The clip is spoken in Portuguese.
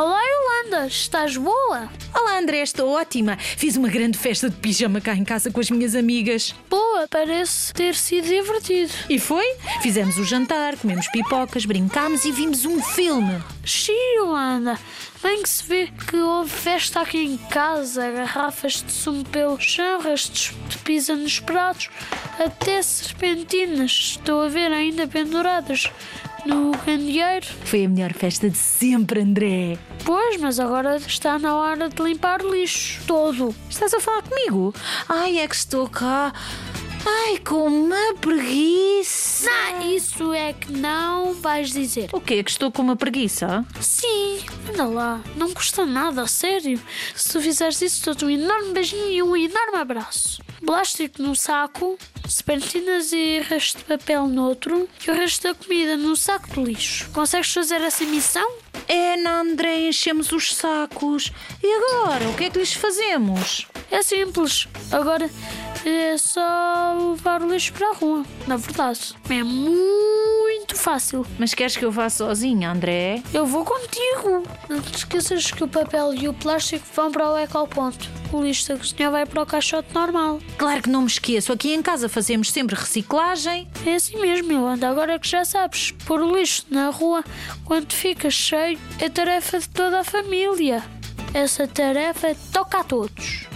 Olá, Yolanda, estás boa? Olá, André, estou ótima. Fiz uma grande festa de pijama cá em casa com as minhas amigas. Boa, parece ter sido divertido. E foi? Fizemos o jantar, comemos pipocas, brincámos e vimos um filme. Xiii, Yolanda, bem que se vê que houve festa aqui em casa, garrafas de sumo pelo chão, restos de pizza nos pratos, até serpentinas, estou a ver ainda penduradas no candeeiro. Foi a melhor festa de sempre, André. Pois, mas agora está na hora de limpar o lixo todo. Estás a falar comigo? Ai, é que estou cá. Ai, com uma preguiça. Não, isso é que não vais dizer. O quê? Que estou com uma preguiça? Sim, anda lá, não custa nada, a sério. Se tu fizeres isso, dou-te um enorme beijinho e um enorme abraço. Plástico no saco, serpentinas e resto de papel no outro e o resto da comida no saco de lixo. Consegues fazer essa missão? É, não, André, enchemos os sacos. E agora? O que é que lhes fazemos? É simples. Agora é só levar o lixo para a rua. Na verdade, é muito fácil. Mas queres que eu vá sozinha, André? Eu vou contigo. Não te esqueças que o papel e o plástico vão para o ecoponto. O lixo da cozinha vai para o caixote normal. Claro que não me esqueço. Aqui em casa fazemos sempre reciclagem. É assim mesmo, Yolanda. Agora que já sabes, pôr o lixo na rua quando fica cheio é tarefa de toda a família. Essa tarefa toca a todos.